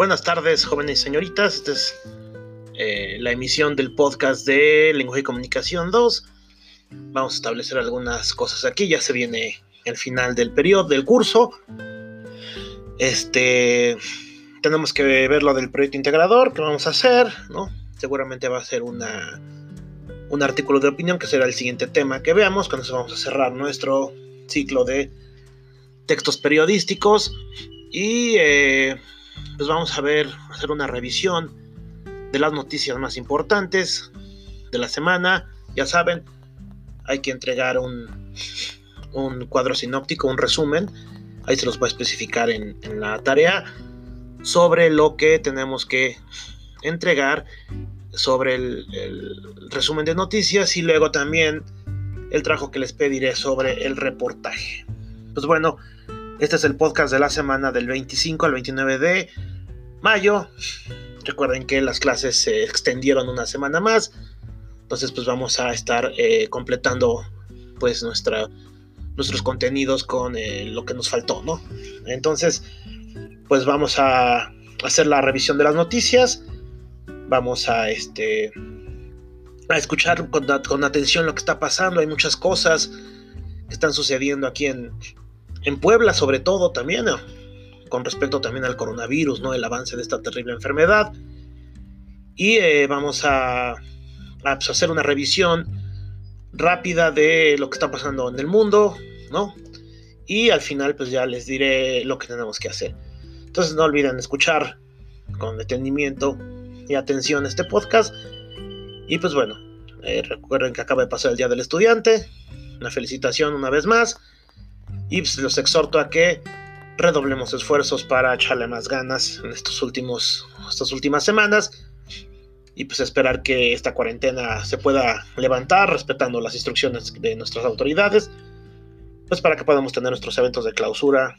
Buenas tardes, jóvenes y señoritas. Esta es eh, la emisión del podcast de Lenguaje y Comunicación 2. Vamos a establecer algunas cosas aquí. Ya se viene el final del periodo, del curso. Este, tenemos que ver lo del proyecto integrador que vamos a hacer, ¿no? Seguramente va a ser una, un artículo de opinión que será el siguiente tema que veamos. Con eso vamos a cerrar nuestro ciclo de textos periodísticos y eh, pues vamos a ver, hacer una revisión de las noticias más importantes de la semana. Ya saben, hay que entregar un, un cuadro sinóptico, un resumen. Ahí se los voy a especificar en, en la tarea sobre lo que tenemos que entregar sobre el, el, resumen de noticias y luego también el trabajo que les pediré sobre el reportaje. Pues bueno, este es el podcast de la semana del 25 al 29 de mayo. Recuerden que las clases se extendieron una semana más. Entonces pues vamos a estar eh, completando pues nuestra, nuestros contenidos con eh, lo que nos faltó, ¿no? Entonces pues vamos a hacer la revisión de las noticias. Vamos a este a escuchar con, con atención lo que está pasando. Hay muchas cosas que están sucediendo aquí en, en Puebla sobre todo también, con respecto también al coronavirus, ¿no? El avance de esta terrible enfermedad. Y eh, vamos a, a pues, hacer una revisión rápida de lo que está pasando en el mundo, ¿no? Y al final pues ya les diré lo que tenemos que hacer. Entonces no olviden escuchar con detenimiento y atención este podcast. Y pues bueno, eh, recuerden que acaba de pasar el Día del Estudiante. Una felicitación una vez más y pues, los exhorto a que redoblemos esfuerzos para echarle más ganas en estos últimos, estas últimas semanas y pues esperar que esta cuarentena se pueda levantar respetando las instrucciones de nuestras autoridades, pues para que podamos tener nuestros eventos de clausura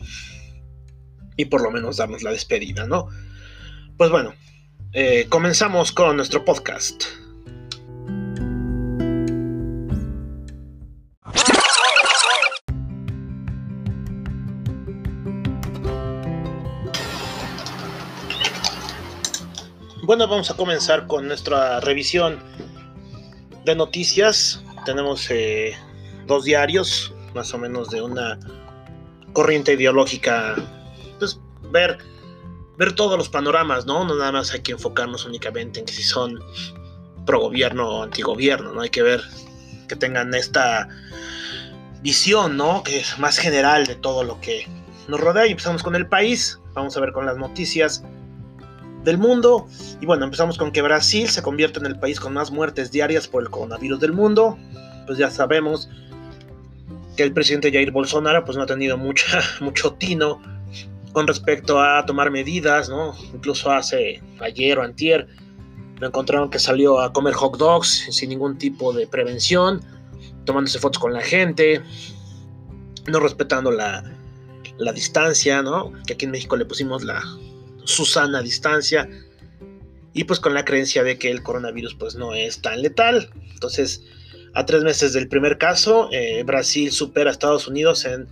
y por lo menos darnos la despedida, ¿no? Pues bueno, eh, comenzamos con nuestro podcast. Bueno, vamos a comenzar con nuestra revisión de noticias. Tenemos eh, dos diarios, más o menos de una corriente ideológica. Pues ver, ver todos los panoramas, ¿no? No nada más hay que enfocarnos únicamente en que si son pro gobierno o antigobierno, ¿no? Hay que ver que tengan esta visión, ¿no? Que es más general de todo lo que nos rodea. Y empezamos con el país. Vamos a ver con las noticias del mundo. Y bueno, empezamos con que Brasil se convierte en el país con más muertes diarias por el coronavirus del mundo. Pues ya sabemos que el presidente Jair Bolsonaro pues no ha tenido mucha, mucho tino con respecto a tomar medidas, ¿no? Incluso hace ayer o antier me encontraron que salió a comer hot dogs sin ningún tipo de prevención, tomándose fotos con la gente, no respetando la, la distancia, ¿no? Que aquí en México le pusimos la, Susana distancia y pues con la creencia de que el coronavirus pues no es tan letal. Entonces, a tres meses del primer caso, eh, Brasil supera a Estados Unidos en,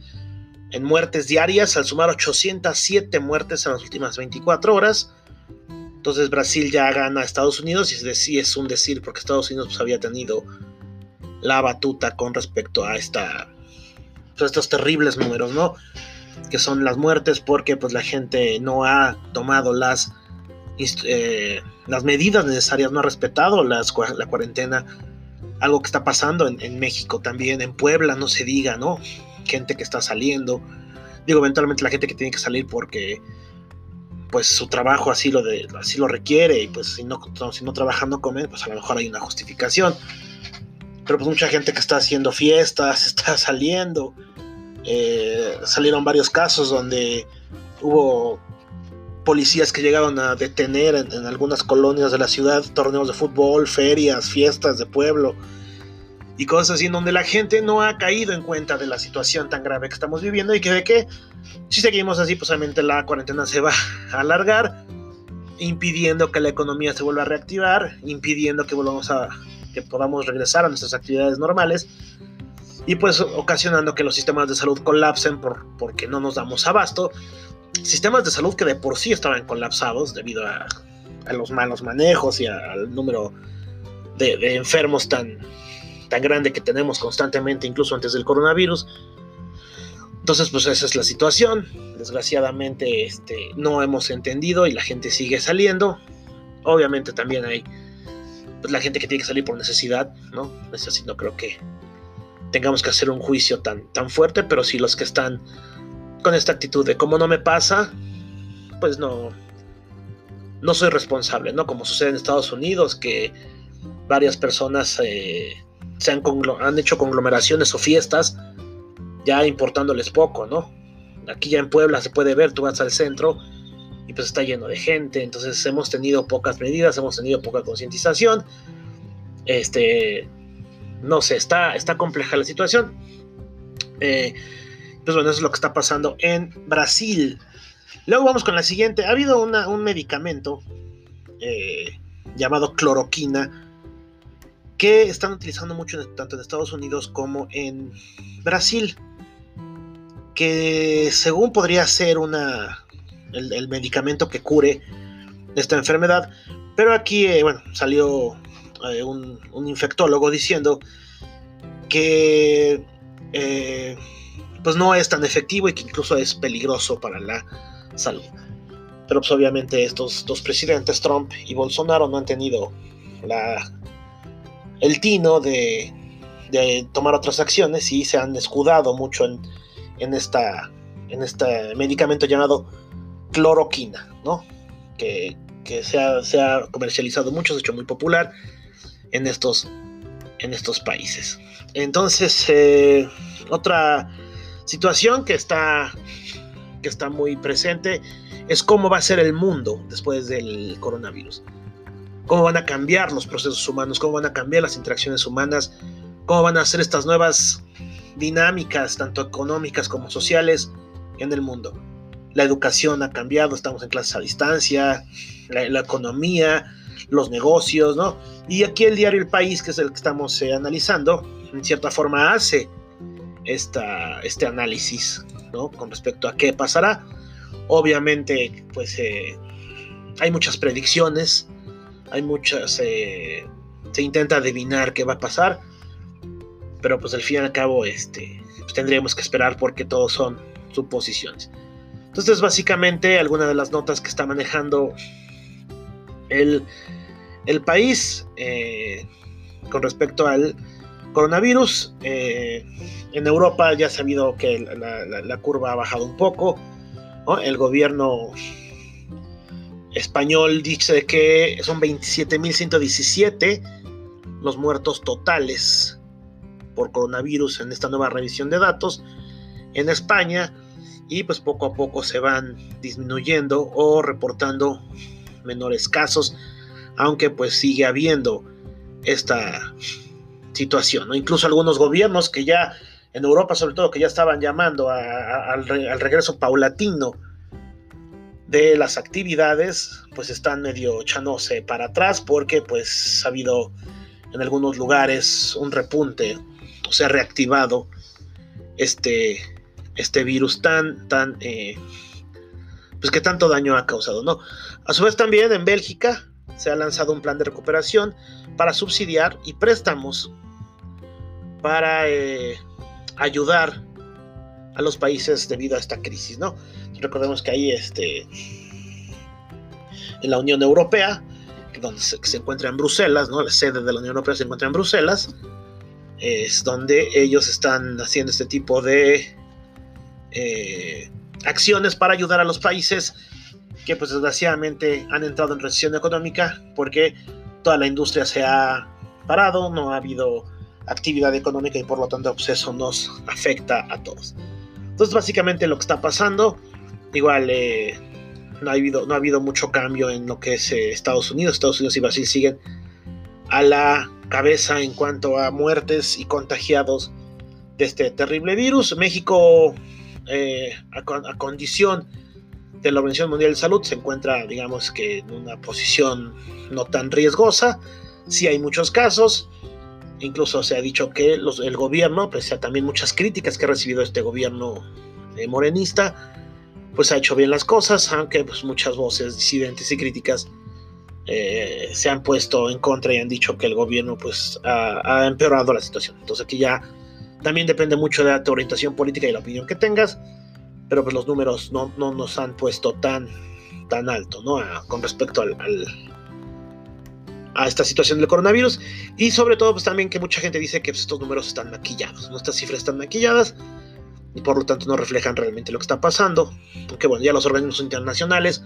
en, muertes diarias al sumar 807 muertes en las últimas 24 horas. Entonces Brasil ya gana a Estados Unidos y es, un decir porque Estados Unidos pues, había tenido la batuta con respecto a esta, pues, estos terribles números, ¿no? Que son las muertes porque pues la gente no ha tomado las, eh, las medidas necesarias, no ha respetado las, la cuarentena, algo que está pasando en, en, México también, en Puebla, no se diga, ¿no? Gente que está saliendo, digo, eventualmente la gente que tiene que salir porque pues su trabajo así lo, de, así lo requiere y pues si no, si no trabajan no pues a lo mejor hay una justificación. Pero pues mucha gente que está haciendo fiestas, está saliendo, eh, salieron varios casos donde hubo policías que llegaron a detener en, algunas colonias de la ciudad torneos de fútbol, ferias, fiestas de pueblo y cosas así en donde la gente no ha caído en cuenta de la situación tan grave que estamos viviendo y que de que si seguimos así, pues la cuarentena se va a alargar, impidiendo que la economía se vuelva a reactivar, impidiendo que volvamos a que podamos regresar a nuestras actividades normales y pues ocasionando que los sistemas de salud colapsen por, porque no nos damos abasto sistemas de salud que de por sí estaban colapsados debido a, los malos manejos y al número de, enfermos tan, tan grande que tenemos constantemente, incluso antes del coronavirus. Entonces, pues esa es la situación. Desgraciadamente, este, no hemos entendido y la gente sigue saliendo. Obviamente también hay pues, la gente que tiene que salir por necesidad, ¿no? Es no creo que tengamos que hacer un juicio tan, tan fuerte, pero sí los que están con esta actitud de como no me pasa, pues no, no soy responsable, ¿no? Como sucede en Estados Unidos, que varias personas eh, se han, han, hecho conglomeraciones o fiestas ya importándoles poco, ¿no? Aquí ya en Puebla se puede ver, tú vas al centro y pues está lleno de gente, entonces hemos tenido pocas medidas, hemos tenido poca concientización, este, no sé, está, está compleja la situación. Eh, pues bueno, eso es lo que está pasando en Brasil. Luego vamos con la siguiente. Ha habido un medicamento eh, llamado cloroquina que están utilizando mucho tanto en Estados Unidos como en Brasil. Que según podría ser una, el, medicamento que cure esta enfermedad. Pero aquí, eh, bueno, salió eh, un, infectólogo diciendo que pues no es tan efectivo y que incluso es peligroso para la salud. Pero pues obviamente estos dos presidentes, Trump y Bolsonaro, no han tenido la, el tino de, tomar otras acciones y se han escudado mucho en, esta, en este medicamento llamado cloroquina, ¿no? que, se, ha, comercializado mucho, se ha hecho muy popular en estos, en estos países. Entonces, eh, otra situación que está, que está muy presente es cómo va a ser el mundo después del coronavirus. Cómo van a cambiar los procesos humanos, cómo van a cambiar las interacciones humanas, cómo van a ser estas nuevas dinámicas, tanto económicas como sociales, en el mundo. La educación ha cambiado, estamos en clases a distancia, la, economía, los negocios, ¿no? Y aquí el diario El País, que es el que estamos eh, analizando, en cierta forma hace esta, este análisis ¿no? con respecto a qué pasará. Obviamente, pues eh, hay muchas predicciones, hay muchas, eh, se intenta adivinar qué va a pasar, pero pues al fin y al cabo este, pues, tendríamos que esperar porque todos son suposiciones. Entonces, básicamente, alguna de las notas que está manejando el, el país eh, con respecto al coronavirus. Eh, en Europa ya ha sabido que la, curva ha bajado un poco. El gobierno español dice que son 27.117 los muertos totales por coronavirus en esta nueva revisión de datos en España y pues poco a poco se van disminuyendo o reportando menores casos aunque pues sigue habiendo esta situación. Incluso algunos gobiernos que ya, en Europa sobre todo, que ya estaban llamando al, regreso paulatino de las actividades, pues están medio echándose para atrás porque pues ha habido en algunos lugares un repunte, o sea, reactivado este, este virus tan, tan, eh, pues que tanto daño ha causado, ¿no? A su vez también en Bélgica se ha lanzado un plan de recuperación para subsidiar y préstamos para eh, ayudar a los países debido a esta crisis, ¿no? Recordemos que ahí este, en la Unión Europea, donde se, encuentra en Bruselas, ¿no? La sede de la Unión Europea se encuentra en Bruselas, es donde ellos están haciendo este tipo de eh, acciones para ayudar a los países que pues desgraciadamente han entrado en recesión económica porque toda la industria se ha parado, no ha habido actividad económica y por lo tanto pues eso nos afecta a todos. Entonces básicamente lo que está pasando, igual eh, no, ha habido, no ha habido mucho cambio en lo que es eh, Estados Unidos, Estados Unidos y Brasil siguen a la cabeza en cuanto a muertes y contagiados de este terrible virus. México, eh, a, a, condición de la Organización Mundial de Salud, se encuentra, digamos que, en una posición no tan riesgosa. Sí hay muchos casos, Incluso se ha dicho que el gobierno, pese a también muchas críticas que ha recibido este gobierno eh, morenista, pues ha hecho bien las cosas, aunque pues muchas voces disidentes y críticas eh, se han puesto en contra y han dicho que el gobierno pues ha, empeorado la situación. Entonces aquí ya también depende mucho de tu orientación política y la opinión que tengas, pero pues los números no, nos han puesto tan, tan alto, ¿no? con respecto al, a esta situación del coronavirus y sobre todo pues también que mucha gente dice que pues, estos números están maquillados, ¿no? estas cifras están maquilladas y por lo tanto no reflejan realmente lo que está pasando, porque bueno, ya los organismos internacionales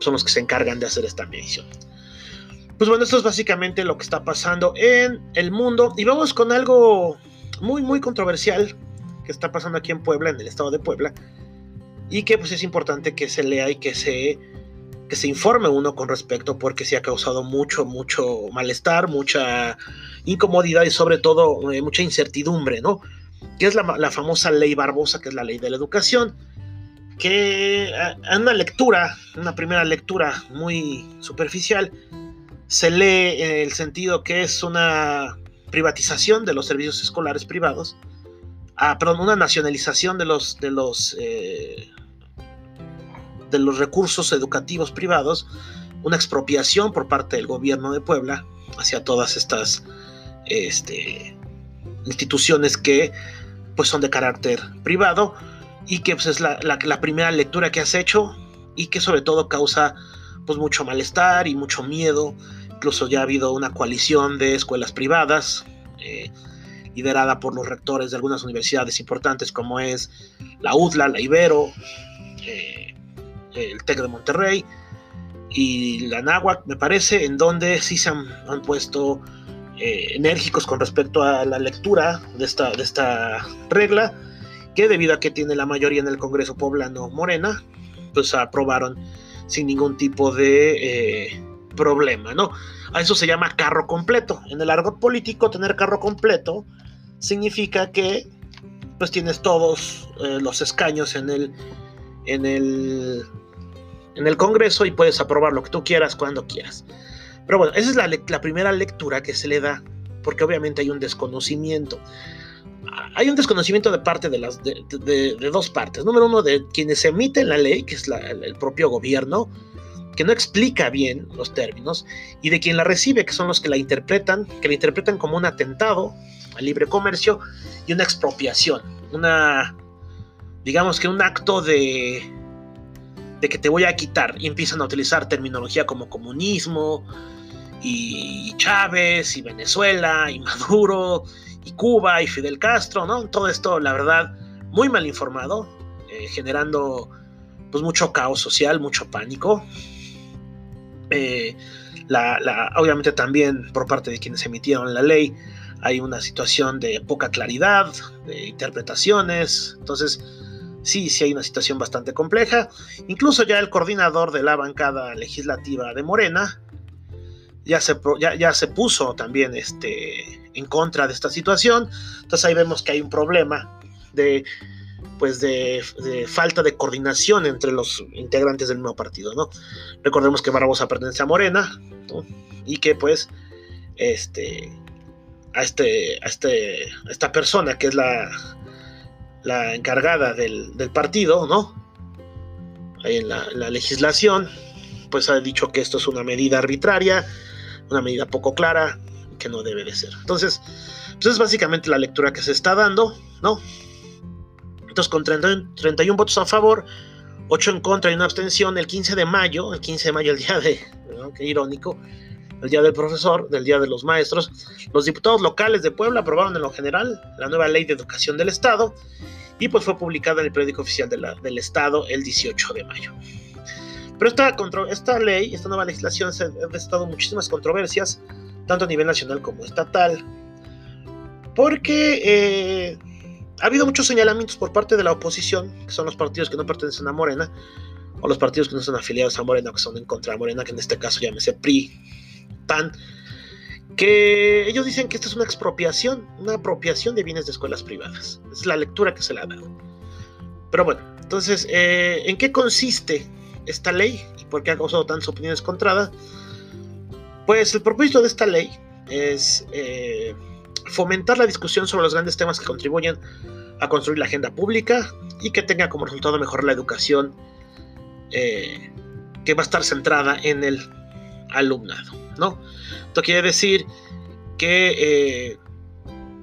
son los que se encargan de hacer esta medición. Pues bueno, esto es básicamente lo que está pasando en el mundo. Y vamos con algo muy, muy controversial que está pasando aquí en Puebla, en el estado de Puebla. Y que pues es importante que se lea y que se, que se informe uno con respecto porque sí ha causado mucho, mucho malestar, mucha incomodidad y sobre todo eh, mucha incertidumbre, ¿no? Que es la, la famosa ley Barbosa, que es la ley de la educación que en una lectura, una primera lectura muy superficial, se lee en el sentido que es una privatización de los servicios escolares privados, ah, perdón, una nacionalización de los, de los, eh, de los recursos educativos privados, una expropiación por parte del gobierno de Puebla hacia todas estas este, instituciones que pues son de carácter privado y que pues, es la, primera lectura que has hecho y que sobre todo causa pues mucho malestar y mucho miedo. Incluso ya ha habido una coalición de escuelas privadas eh, liderada por los rectores de algunas universidades importantes como es la UDLA, la Ibero, eh, el TEC de Monterrey y la NAHUAC, me parece, en donde sí se han, puesto eh, enérgicos con respecto a la lectura de esta, regla que debido a que tiene la mayoría en el Congreso poblano Morena, pues aprobaron sin ningún tipo de problema, ¿no? A eso se llama carro completo. En el argot político, tener carro completo significa que pues tienes todos eh, los escaños en el, en el en el Congreso y puedes aprobar lo que tú quieras cuando quieras. Pero bueno, esa es la, primera lectura que se le da, porque obviamente hay un desconocimiento hay un desconocimiento de parte de las de, dos partes. Número uno, de quienes emiten la ley, que es el propio gobierno, que no explica bien los términos, y de quien la recibe, que son los que la interpretan, que la interpretan como un atentado al libre comercio y una expropiación, una, digamos que un acto de, de que te voy a quitar, y empiezan a utilizar terminología como comunismo, y Chávez, y Venezuela, y Maduro, y Cuba y Fidel Castro, ¿no? Todo esto, la verdad, muy mal informado, eh, generando pues mucho caos social, mucho pánico. Eh, obviamente también por parte de quienes emitieron la ley hay una situación de poca claridad, de interpretaciones, entonces sí, sí hay una situación bastante compleja. Incluso ya el coordinador de la bancada legislativa de Morena ya se, ya se puso también este, en contra de esta situación. Entonces ahí vemos que hay un problema de pues de, falta de coordinación entre los integrantes del mismo partido, ¿no? Recordemos que Barbosa pertenece a Morena, Y que pues este a este a este esta persona que es la la encargada del, partido, ¿no? Ahí en la, la legislación, pues ha dicho que esto es una medida arbitraria, una medida poco clara, que no debe de ser. Entonces, pues es básicamente la lectura que se está dando, ¿no? Entonces, con 31 votos a favor, 8 en contra y una abstención, el 15 de mayo, el 15 de mayo, el día de, qué irónico, el día del profesor, del día de los maestros, los diputados locales de Puebla aprobaron en lo general la nueva ley de educación del Estado y pues fue publicada en el periódico oficial del Estado el 18 de mayo. Pero esta, esta ley, esta nueva legislación, ha estado muchísimas controversias, tanto a nivel nacional como estatal, porque eh, ha habido muchos señalamientos por parte de la oposición, que son los partidos que no pertenecen a Morena, o los partidos que no son afiliados a Morena, que son en contra de Morena, que en este caso llámese PRI, PAN, que ellos dicen que esta es una expropiación, una apropiación de bienes de escuelas privadas. Es la lectura que se le ha dado. Pero bueno, entonces, eh, ¿en qué consiste esta ley y por qué ha causado tantas opiniones contradas? Pues el propósito de esta ley es eh, fomentar la discusión sobre los grandes temas que contribuyen a construir la agenda pública y que tenga como resultado mejorar la educación eh, que va a estar centrada en el alumnado, ¿no? Esto quiere decir que eh,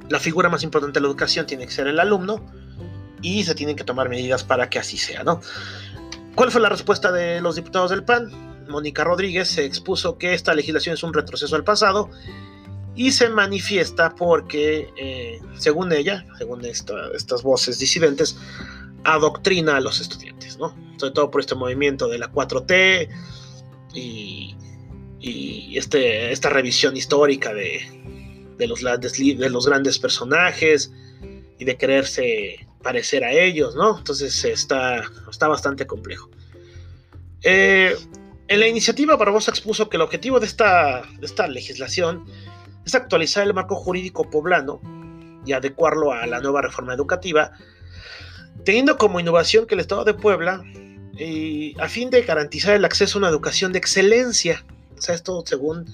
la figura más importante de la educación tiene que ser el alumno y se tienen que tomar medidas para que así sea, ¿no? ¿Cuál fue la respuesta de los diputados del PAN? Mónica Rodríguez se expuso que esta legislación es un retroceso al pasado y se manifiesta porque, eh, según ella, según estas voces disidentes, adoctrina a los estudiantes, ¿no? Sobre todo por este movimiento de la 4T y, este, esta revisión histórica de, los, de los grandes personajes y de quererse parecer a ellos, ¿no? Entonces está, está bastante complejo. Eh, en la iniciativa, Barbosa expuso que el objetivo de esta, de esta legislación es actualizar el marco jurídico poblano y adecuarlo a la nueva reforma educativa, teniendo como innovación que el Estado de Puebla, y a fin de garantizar el acceso a una educación de excelencia, o sea, esto según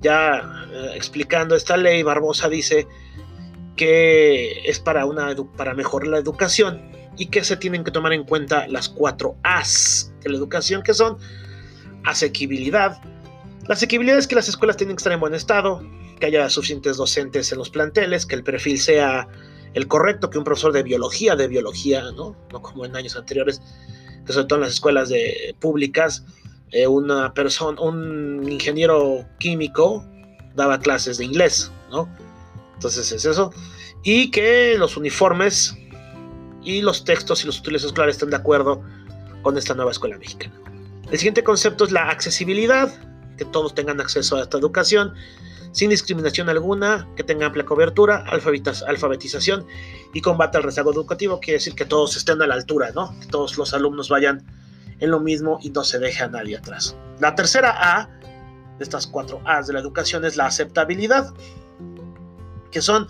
ya eh, explicando esta ley, Barbosa dice que es para, una, para mejorar la educación y que se tienen que tomar en cuenta las cuatro A's de la educación, que son asequibilidad. La asequibilidad es que las escuelas tienen que estar en buen estado, que haya suficientes docentes en los planteles, que el perfil sea el correcto, que un profesor de biología, de biología, ¿no? No como en años anteriores, que sobre todo en las escuelas públicas, eh, una persona, un ingeniero químico daba clases de inglés, ¿no? Entonces es eso. Y que los uniformes y los textos y los útiles escolares estén de acuerdo con esta nueva escuela mexicana. El siguiente concepto es la accesibilidad, que todos tengan acceso a esta educación sin discriminación alguna, que tenga amplia cobertura, alfabetización y combate al rezago educativo, quiere decir que todos estén a la altura, ¿no? Que todos los alumnos vayan en lo mismo y no se deje a nadie atrás. La tercera A de estas cuatro A's de la educación es la aceptabilidad que son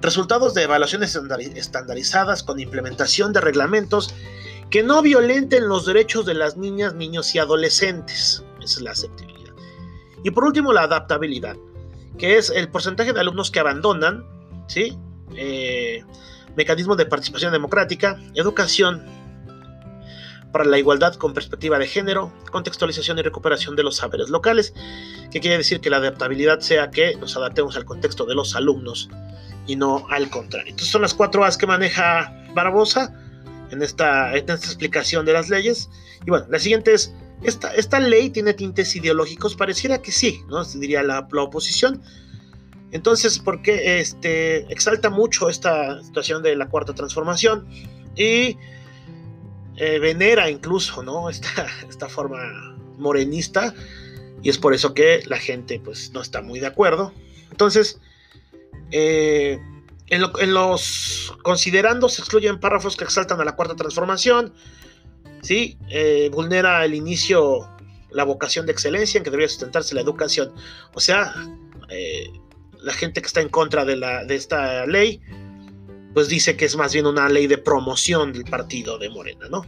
resultados de evaluaciones estandarizadas con implementación de reglamentos que no violenten los derechos de las niñas, niños y adolescentes. Esa es la aceptabilidad. Y por último, la adaptabilidad, que es el porcentaje de alumnos que abandonan, ¿sí? Eh, mecanismos de participación democrática, educación para la igualdad con perspectiva de género, contextualización y recuperación de los saberes locales, que quiere decir que la adaptabilidad sea que nos adaptemos al contexto de los alumnos y no al contrario. Entonces son las cuatro A's que maneja Barbosa en esta, esta explicación de las leyes. Y bueno, la siguiente es, esta, ley tiene tintes ideológicos, pareciera que sí, ¿no? Se diría la, oposición. Entonces, ¿por qué este, exalta mucho esta situación de la cuarta transformación? Y eh, venera incluso, ¿no? Esta, esta forma morenista y es por eso que la gente pues no está muy de acuerdo. Entonces, eh, en, los considerando se excluyen párrafos que exaltan a la cuarta transformación, ¿sí? Eh, vulnera el inicio, la vocación de excelencia en que debería sustentarse la educación. O sea, la gente que está en contra de, la, de esta ley, pues dice que es más bien una ley de promoción del partido de Morena, ¿no?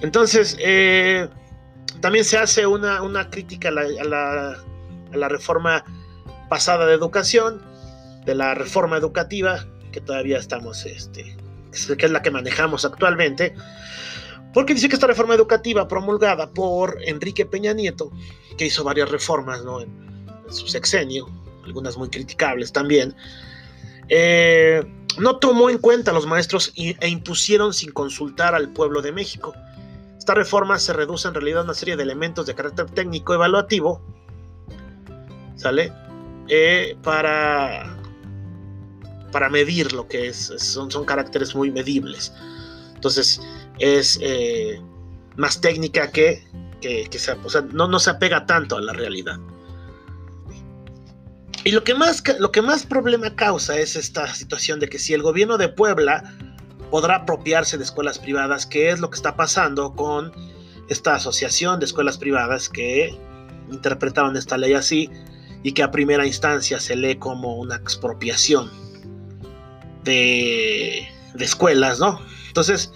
Entonces, eh, también se hace una, crítica a la, reforma pasada de educación, de la reforma educativa, que todavía estamos, este, que es la que manejamos actualmente, porque dice que esta reforma educativa promulgada por Enrique Peña Nieto, que hizo varias reformas ¿no? en, en su sexenio, algunas muy criticables también, eh, no tomó en cuenta a los maestros e impusieron sin consultar al pueblo de México. Esta reforma se reduce en realidad a una serie de elementos de carácter técnico evaluativo, ¿sale? Eh, para, para medir lo que es, son, son caracteres muy medibles. Entonces, es eh, más técnica que, que, no, no se apega tanto a la realidad. Y lo que, más, lo que más problema causa es esta situación de que si el gobierno de Puebla podrá apropiarse de escuelas privadas, ¿qué es lo que está pasando con esta asociación de escuelas privadas que interpretaron esta ley así y que a primera instancia se lee como una expropiación de, escuelas, ¿no? Entonces,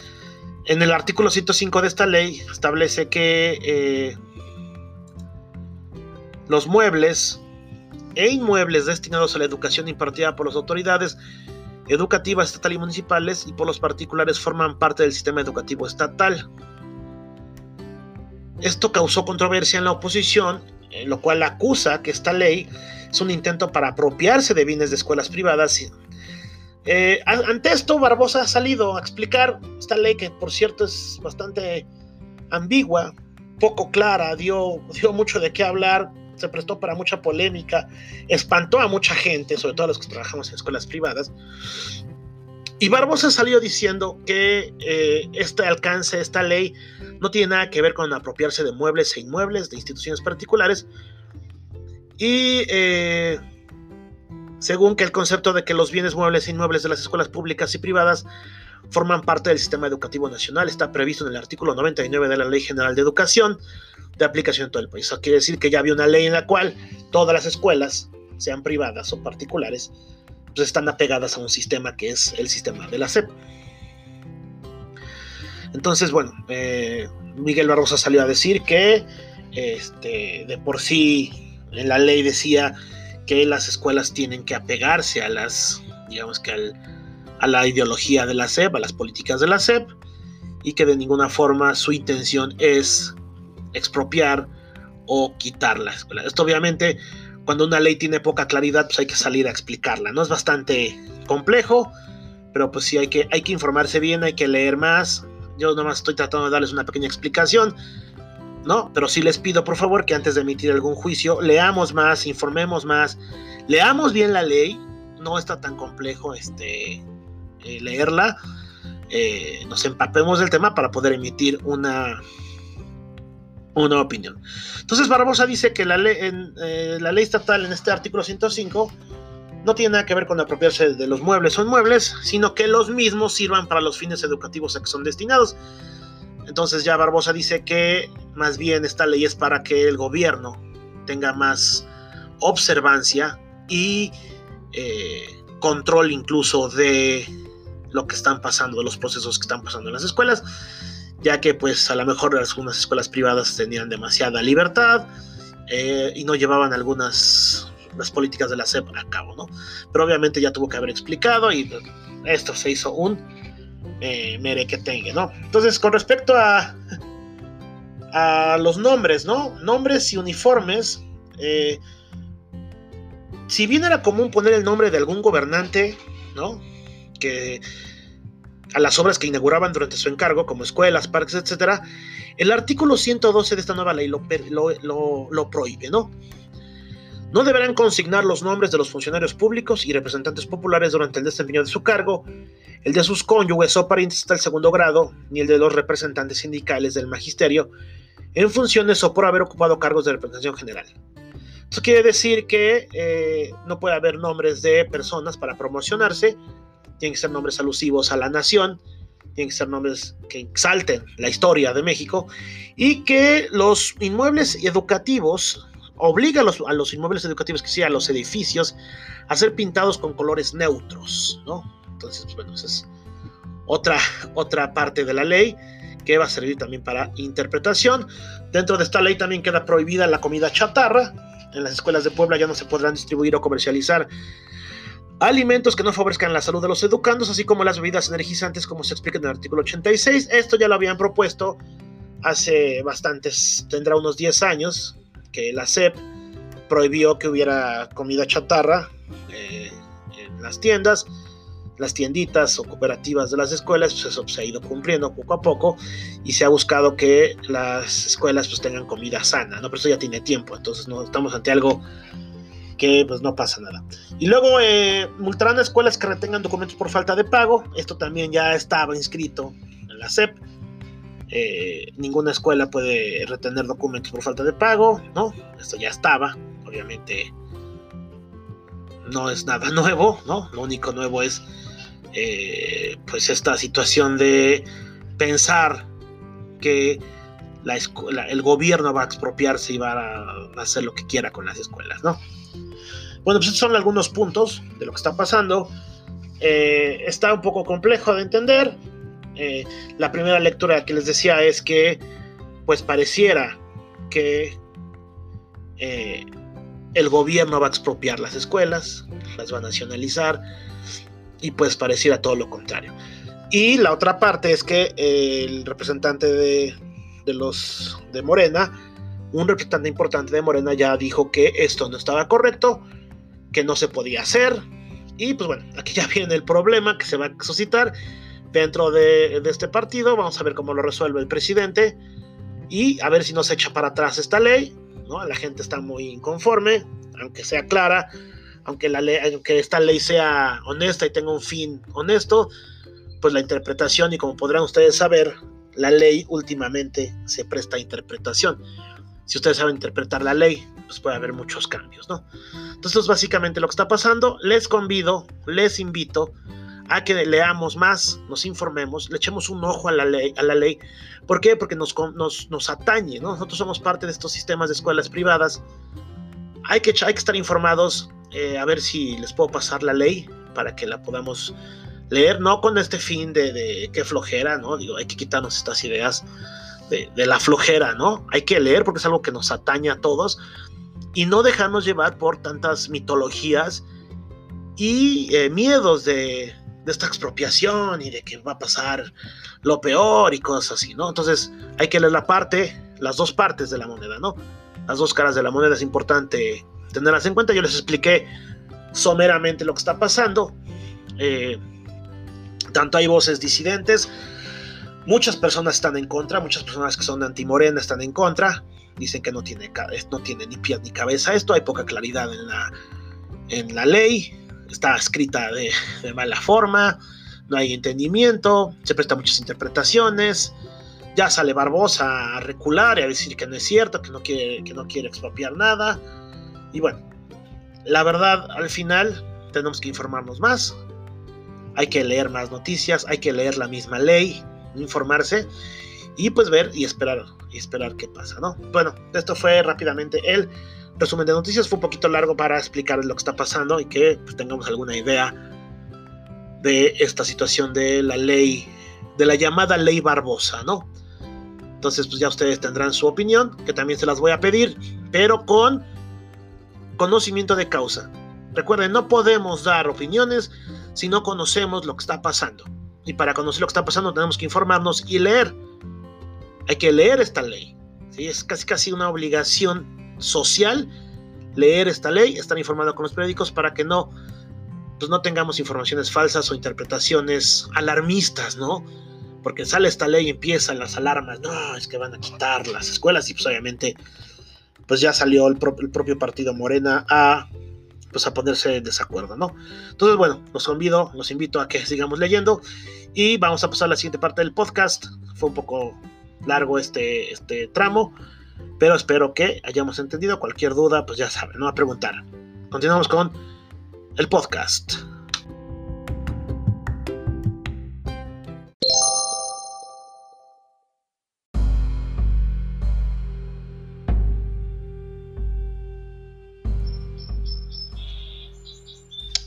en el artículo 105 de esta ley establece que eh, los muebles e inmuebles destinados a la educación impartida por las autoridades educativas estatal y municipales y por los particulares forman parte del sistema educativo estatal. esto causó controversia en la oposición, en lo cual acusa que esta ley es un intento para apropiarse de bienes de escuelas privadas. Eh, ante esto, Barbosa ha salido a explicar esta ley que, por cierto, es bastante ambigua, poco clara, dio, mucho de qué hablar, se prestó para mucha polémica, espantó a mucha gente, sobre todo a los que trabajamos en escuelas privadas. Y Barbosa salió diciendo que eh, este alcance, esta ley, no tiene nada que ver con apropiarse de muebles e inmuebles de instituciones particulares. Y eh, según que el concepto de que los bienes muebles e inmuebles de las escuelas públicas y privadas forman parte del sistema educativo nacional está previsto en el artículo 99 de la Ley General de Educación de aplicación en todo el país. Eso quiere decir que ya había una ley en la cual todas las escuelas, sean privadas o particulares, pues están apegadas a un sistema que es el sistema de la SEP. Entonces, bueno, eh, Miguel Barrosa salió a decir que este, de por sí en la ley decía que las escuelas tienen que apegarse a las, digamos que a la ideología de la SEP, a las políticas de la SEP, y que de ninguna forma su intención es expropiar o quitar la escuela. Esto obviamente, cuando una ley tiene poca claridad, pues hay que salir a explicarla. No es bastante complejo, pero pues sí hay que, hay que informarse bien, hay que leer más. Yo nomás estoy tratando de darles una pequeña explicación, ¿no? Pero sí les pido por favor que antes de emitir algún juicio, leamos más, informemos más, leamos bien la ley. No está tan complejo este, eh, leerla. Eh, nos empapemos del tema para poder emitir una, una opinión. Entonces Barbosa dice que la ley, eh, la ley estatal en este artículo 105 no tiene nada que ver con apropiarse de los muebles o inmuebles, sino que los mismos sirvan para los fines educativos a que son destinados. Entonces ya Barbosa dice que más bien esta ley es para que el gobierno tenga más observancia y eh, control incluso de lo que están pasando, de los procesos que están pasando en las escuelas ya que pues a lo mejor algunas escuelas privadas tenían demasiada libertad eh, y no llevaban algunas las políticas de la SEP a cabo, ¿no? Pero obviamente ya tuvo que haber explicado y esto se hizo un eh, mere que tenga, ¿no? Entonces, con respecto a, a los nombres, ¿no? Nombres y uniformes, eh, si bien era común poner el nombre de algún gobernante, ¿no? Que a las obras que inauguraban durante su encargo, como escuelas, parques, etc., el artículo 112 de esta nueva ley lo, lo, prohíbe, ¿no? No deberán consignar los nombres de los funcionarios públicos y representantes populares durante el desempeño de su cargo, el de sus cónyuges o parientes hasta el segundo grado, ni el de los representantes sindicales del magisterio, en funciones o por haber ocupado cargos de representación general. Esto quiere decir que eh, no puede haber nombres de personas para promocionarse, tienen que ser nombres alusivos a la nación, tienen que ser nombres que exalten la historia de México y que los inmuebles educativos obligan a los, a los inmuebles educativos, que sea a los edificios, a ser pintados con colores neutros, ¿no? Entonces, pues, bueno, esa es otra, otra parte de la ley que va a servir también para interpretación. Dentro de esta ley también queda prohibida la comida chatarra. En las escuelas de Puebla ya no se podrán distribuir o comercializar alimentos que no favorezcan la salud de los educandos, así como las bebidas energizantes, como se explica en el artículo 86. Esto ya lo habían propuesto hace bastantes, tendrá unos 10 años, que la SEP prohibió que hubiera comida chatarra eh, en las tiendas, las tienditas o cooperativas de las escuelas, pues eso se ha ido cumpliendo poco a poco y se ha buscado que las escuelas pues tengan comida sana, ¿no? Pero eso ya tiene tiempo, entonces no estamos ante algo que pues no pasa nada. Y luego eh, multarán a escuelas que retengan documentos por falta de pago. Esto también ya estaba inscrito en la SEP. Eh, ninguna escuela puede retener documentos por falta de pago, ¿no? Esto ya estaba, obviamente no es nada nuevo, ¿no? Lo único nuevo es eh, pues esta situación de pensar que la el gobierno va a expropiarse y va a hacer lo que quiera con las escuelas, ¿no? Bueno, pues estos son algunos puntos de lo que está pasando. Eh, está un poco complejo de entender. Eh, la primera lectura que les decía es que, pues pareciera que el gobierno va a expropiar las escuelas, las va a nacionalizar, y pues pareciera todo lo contrario. Y la otra parte es que el representante de, de los de Morena, un representante importante de Morena ya dijo que esto no estaba correcto, que no se podía hacer. Y pues bueno, aquí ya viene el problema que se va a suscitar dentro de, este partido. Vamos a ver cómo lo resuelve el presidente y a ver si nos echa para atrás esta ley. ¿no? La gente está muy inconforme, aunque sea clara, aunque, la ley, aunque esta ley sea honesta y tenga un fin honesto, pues la interpretación y como podrán ustedes saber, la ley últimamente se presta a interpretación. Si ustedes saben interpretar la ley, pues puede haber muchos cambios, ¿no? Entonces, es básicamente lo que está pasando. Les convido, les invito a que leamos más, nos informemos, le echemos un ojo a la ley. A la ley. ¿Por qué? Porque nos, nos, atañe, ¿no? Nosotros somos parte de estos sistemas de escuelas privadas. Hay que, hay que estar informados, eh, a ver si les puedo pasar la ley para que la podamos leer, no con este fin de, de qué flojera, ¿no? Digo, hay que quitarnos estas ideas de, la flojera, ¿no? Hay que leer porque es algo que nos atañe a todos y no dejarnos llevar por tantas mitologías y eh, miedos de, de esta expropiación y de que va a pasar lo peor y cosas así, ¿no? Entonces hay que leer la parte, las dos partes de la moneda, ¿no? Las dos caras de la moneda es importante tenerlas en cuenta. Yo les expliqué someramente lo que está pasando. Eh, tanto hay voces disidentes, muchas personas están en contra, muchas personas que son anti-morena están en contra, dicen que no tiene, no tiene ni pie ni cabeza esto, hay poca claridad en la, en la ley, está escrita de, mala forma, no hay entendimiento, se presta muchas interpretaciones, ya sale Barbosa a recular y a decir que no es cierto, que no quiere, que no quiere expropiar nada, y bueno, la verdad al final tenemos que informarnos más, hay que leer más noticias, hay que leer la misma ley, informarse y pues ver y esperar y esperar qué pasa, ¿no? Bueno, esto fue rápidamente el resumen de noticias, fue un poquito largo para explicar lo que está pasando y que pues, tengamos alguna idea de esta situación de la ley, de la llamada ley Barbosa, ¿no? Entonces, pues ya ustedes tendrán su opinión, que también se las voy a pedir, pero con conocimiento de causa. Recuerden, no podemos dar opiniones si no conocemos lo que está pasando. Y para conocer lo que está pasando tenemos que informarnos y leer. Hay que leer esta ley. ¿sí? Es casi casi una obligación social leer esta ley, estar informado con los periódicos para que no, pues no tengamos informaciones falsas o interpretaciones alarmistas, ¿no? Porque sale esta ley y empiezan las alarmas, no, es que van a quitar las escuelas y pues obviamente pues ya salió el, propio partido Morena a pues a ponerse en desacuerdo, ¿no? Entonces, bueno, los convido, los invito a que sigamos leyendo y vamos a pasar a la siguiente parte del podcast. Fue un poco largo este, este tramo, pero espero que hayamos entendido. Cualquier duda, pues ya saben, no a preguntar. Continuamos con el podcast.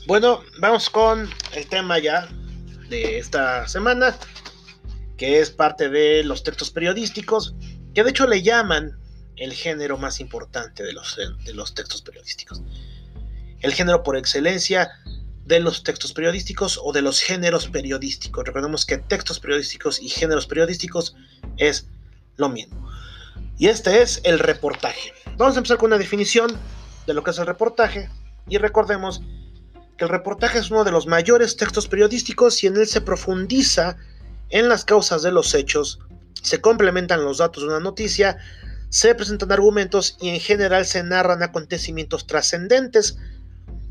Bueno, vamos con el tema ya de esta semana, que es parte de los textos periodísticos, que de hecho le llaman el género más importante de los, de los textos periodísticos. El género por excelencia de los textos periodísticos o de los géneros periodísticos. Recordemos que textos periodísticos y géneros periodísticos es lo mismo. Y este es el reportaje. Vamos a empezar con una definición de lo que es el reportaje y recordemos que el reportaje es uno de los mayores textos periodísticos y en él se profundiza en las causas de los hechos, se complementan los datos de una noticia, se presentan argumentos y en general se narran acontecimientos trascendentes.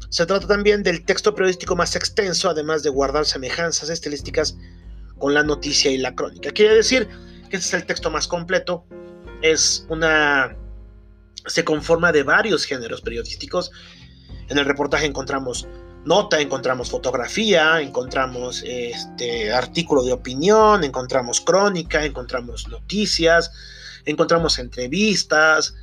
Se trata también del texto periodístico más extenso, además de guardar semejanzas estilísticas con la noticia y la crónica. Quiere decir que este es el texto más completo, es una se conforma de varios géneros periodísticos. En el reportaje encontramos nota, encontramos fotografía, encontramos este artículo de opinión, encontramos crónica, encontramos noticias, encontramos entrevistas,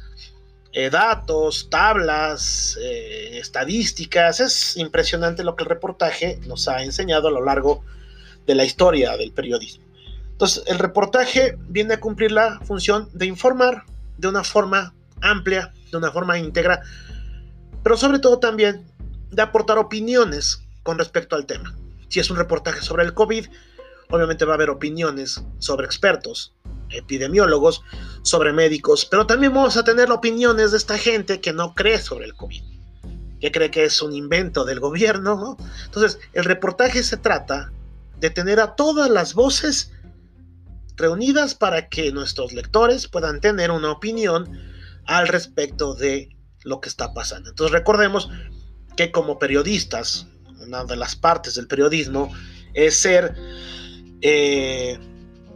eh, datos, tablas, eh, estadísticas. Es impresionante lo que el reportaje nos ha enseñado a lo largo de la historia del periodismo. Entonces, el reportaje viene a cumplir la función de informar de una forma amplia, de una forma íntegra, pero sobre todo también de aportar opiniones con respecto al tema. Si es un reportaje sobre el COVID, obviamente va a haber opiniones sobre expertos epidemiólogos, sobre médicos, pero también vamos a tener opiniones de esta gente que no cree sobre el COVID, que cree que es un invento del gobierno. Entonces, el reportaje se trata de tener a todas las voces reunidas para que nuestros lectores puedan tener una opinión al respecto de lo que está pasando. Entonces recordemos que como periodistas, una de las partes del periodismo es ser, eh,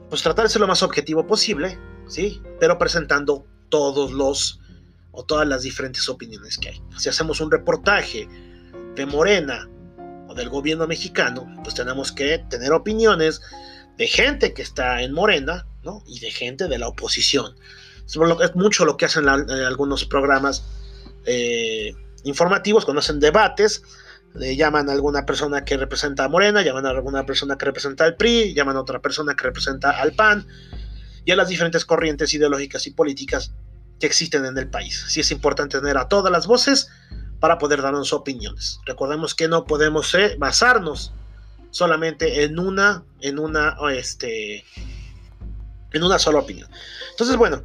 pues tratar de ser lo más objetivo posible, ¿sí? Pero presentando todos los o todas las diferentes opiniones que hay. Si hacemos un reportaje de Morena o del gobierno mexicano, pues tenemos que tener opiniones de gente que está en Morena, ¿no? Y de gente de la oposición. Es mucho lo que hacen algunos programas eh, informativos, cuando hacen debates, llaman a alguna persona que representa a Morena, llaman a alguna persona que representa al PRI, llaman a otra persona que representa al PAN y a las diferentes corrientes ideológicas y políticas que existen en el país. Sí es importante tener a todas las voces para poder darnos opiniones. Recordemos que no podemos eh, basarnos solamente en una, en una, este, en una sola opinión. Entonces, bueno,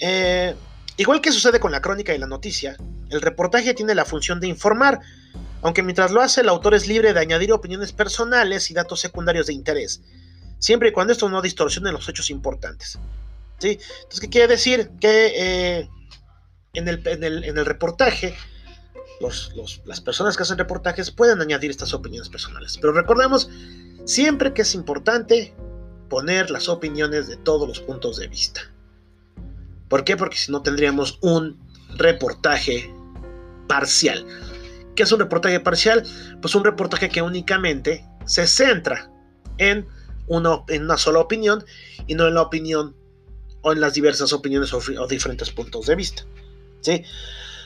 eh, igual que sucede con la crónica y la noticia, el reportaje tiene la función de informar, aunque mientras lo hace el autor es libre de añadir opiniones personales y datos secundarios de interés, siempre y cuando esto no distorsione los hechos importantes. ¿Sí? Entonces, ¿qué quiere decir? Que eh, en, el, en, el, reportaje, las personas que hacen reportajes pueden añadir estas opiniones personales. Pero recordemos siempre que es importante poner las opiniones de todos los puntos de vista. ¿Por qué? Porque si no tendríamos un reportaje parcial. ¿Qué es un reportaje parcial? Pues un reportaje que únicamente se centra en una, en una sola opinión y no en la opinión o en las diversas opiniones o, diferentes puntos de vista. ¿sí?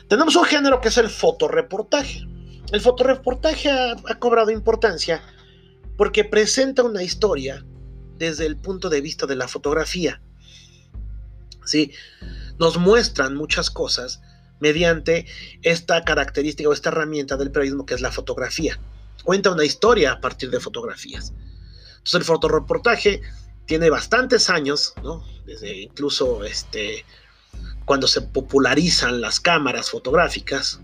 Tenemos un género que es el fotoreportaje. El fotoreportaje ha, ha cobrado importancia porque presenta una historia desde el punto de vista de la fotografía. ¿Sí? Nos muestran muchas cosas mediante esta característica o esta herramienta del periodismo que es la fotografía. Cuenta una historia a partir de fotografías. Entonces el fotoreportaje tiene bastantes años, Desde incluso este, cuando se popularizan las cámaras fotográficas,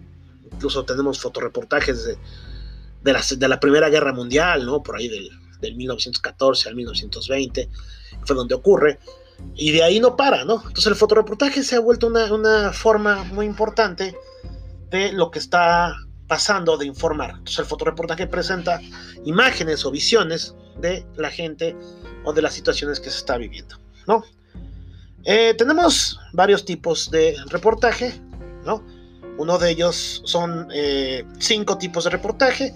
incluso tenemos fotoreportajes de, de, la, de la, Primera Guerra Mundial, ¿no? Por ahí del, del 1914 al 1920, fue donde ocurre y de ahí no para, ¿no? Entonces el fotoreportaje se ha vuelto una, forma muy importante de lo que está pasando de informar. Entonces el fotoreportaje presenta imágenes o visiones de la gente o de las situaciones que se está viviendo, ¿no? Eh, tenemos varios tipos de reportaje, ¿no? Uno de ellos son eh, cinco tipos de reportaje,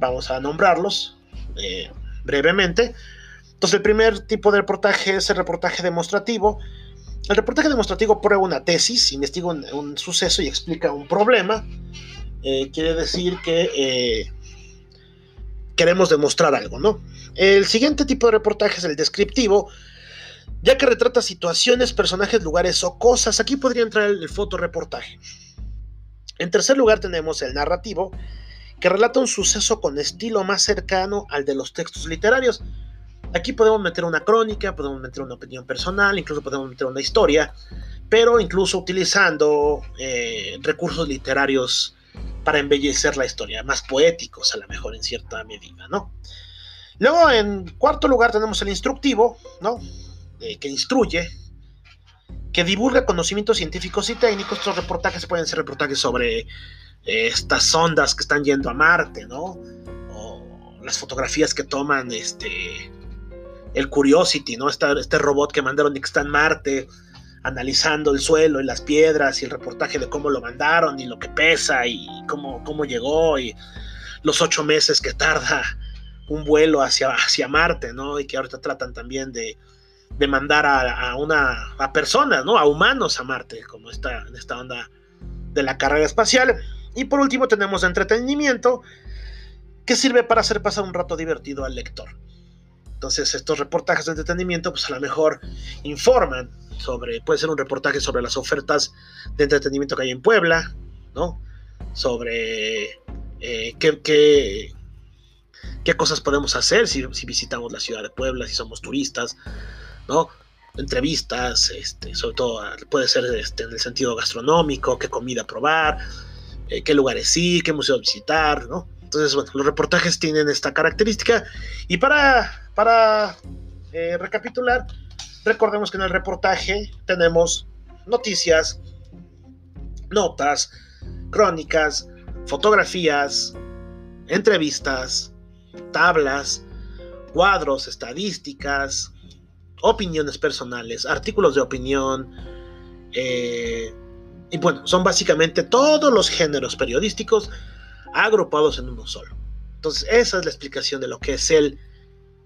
vamos a nombrarlos eh, brevemente. Entonces, el primer tipo de reportaje es el reportaje demostrativo. El reportaje demostrativo prueba una tesis, investiga un, suceso y explica un problema. Eh, quiere decir que eh, queremos demostrar algo, ¿no? El siguiente tipo de reportaje es el descriptivo, ya que retrata situaciones, personajes, lugares o cosas. Aquí podría entrar el, el fotoreportaje. En tercer lugar tenemos el narrativo, que relata un suceso con estilo más cercano al de los textos literarios. Aquí podemos meter una crónica, podemos meter una opinión personal, incluso podemos meter una historia, pero incluso utilizando eh, recursos literarios para embellecer la historia, más poéticos a lo mejor en cierta medida, ¿no? Luego, en cuarto lugar, tenemos el instructivo, ¿no? Eh, que instruye, que divulga conocimientos científicos y técnicos. Estos reportajes pueden ser reportajes sobre eh, estas sondas que están yendo a Marte, ¿no? O las fotografías que toman este, el Curiosity, ¿no? este robot que mandaron y que está en Marte, analizando el suelo y las piedras y el reportaje de cómo lo mandaron y lo que pesa y cómo, cómo llegó y los ocho meses que tarda un vuelo hacia, hacia Marte, ¿no? Y que ahorita tratan también de, de mandar a, una a personas, ¿no? A humanos a Marte, como está en esta onda de la carrera espacial. Y por último tenemos entretenimiento que sirve para hacer pasar un rato divertido al lector. Entonces estos reportajes de entretenimiento pues a lo mejor informan sobre, puede ser un reportaje sobre las ofertas de entretenimiento que hay en Puebla, ¿no? Sobre eh, qué, qué, cosas podemos hacer si, visitamos la ciudad de Puebla, si somos turistas, ¿no? entrevistas, este, sobre todo puede ser este, en el sentido gastronómico, qué comida probar, eh, qué lugares ir, qué museo visitar, ¿no? Entonces, bueno, los reportajes tienen esta característica. Y para, para eh, recapitular, recordemos que en el reportaje tenemos noticias, notas, crónicas, fotografías, entrevistas, tablas, cuadros, estadísticas, opiniones personales, artículos de opinión, eh, y bueno, son básicamente todos los géneros periodísticos agrupados en uno solo. Entonces, esa es la explicación de lo que es el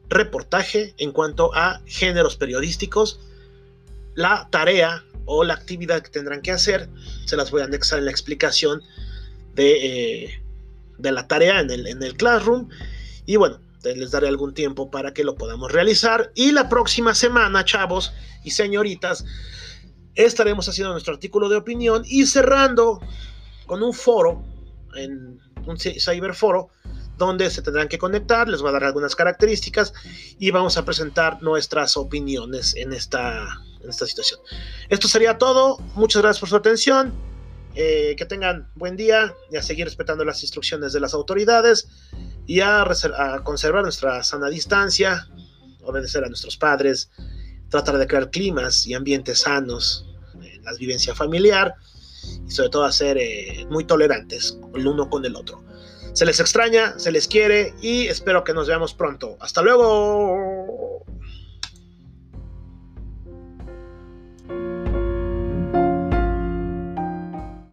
reportaje en cuanto a géneros periodísticos. La tarea o la actividad que tendrán que hacer, se las voy a anexar en la explicación de, eh, de la tarea en el, en el Classroom. Y bueno, les daré algún tiempo para que lo podamos realizar. Y la próxima semana, chavos y señoritas, estaremos haciendo nuestro artículo de opinión y cerrando con un foro, en un cyberforo, donde se tendrán que conectar, les voy a dar algunas características y vamos a presentar nuestras opiniones en esta, en esta situación. Esto sería todo, muchas gracias por su atención, eh, que tengan buen día y a seguir respetando las instrucciones de las autoridades y a, a conservar nuestra sana distancia, obedecer a nuestros padres, tratar de crear climas y ambientes sanos en la vivencia familiar y sobre todo a ser eh, muy tolerantes el uno con el otro. Se les extraña, se les quiere y espero que nos veamos pronto. Hasta luego.